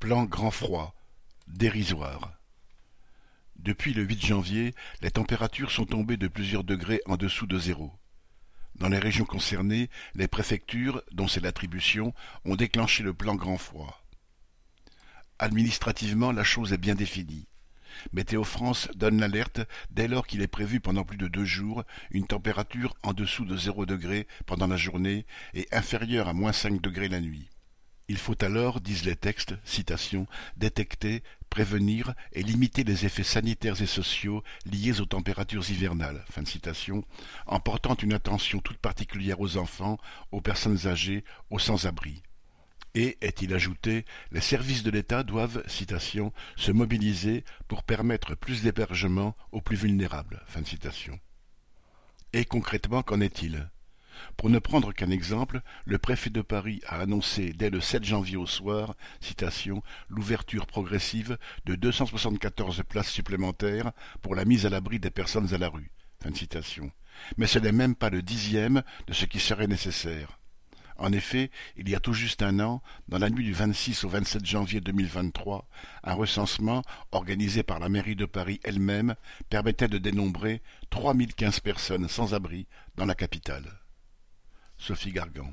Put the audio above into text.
Plan grand froid. Dérisoire. Depuis le 8 janvier, les températures sont tombées de plusieurs degrés en dessous de zéro. Dans les régions concernées, les préfectures, dont c'est l'attribution, ont déclenché le plan grand froid. Administrativement, la chose est bien définie. Météo France donne l'alerte dès lors qu'il est prévu pendant plus de deux jours une température en dessous de zéro degré pendant la journée et inférieure à moins cinq degrés la nuit. Il faut alors, disent les textes, citation, détecter, prévenir et limiter les effets sanitaires et sociaux liés aux températures hivernales, en portant une attention toute particulière aux enfants, aux personnes âgées, aux sans-abri. Et, est-il ajouté, les services de l'État doivent, citation, se mobiliser pour permettre plus d'hébergement aux plus vulnérables. Et concrètement, qu'en est-il? Pour ne prendre qu'un exemple, le préfet de Paris a annoncé dès le 7 janvier au soir, l'ouverture progressive de 274 places supplémentaires pour la mise à l'abri des personnes à la rue. Mais ce n'est même pas le dixième de ce qui serait nécessaire. En effet, il y a tout juste un an, dans la nuit du 26 au 27 janvier 2023, un recensement organisé par la mairie de Paris elle-même permettait de dénombrer 3015 personnes sans abri dans la capitale. Sophie Gargan.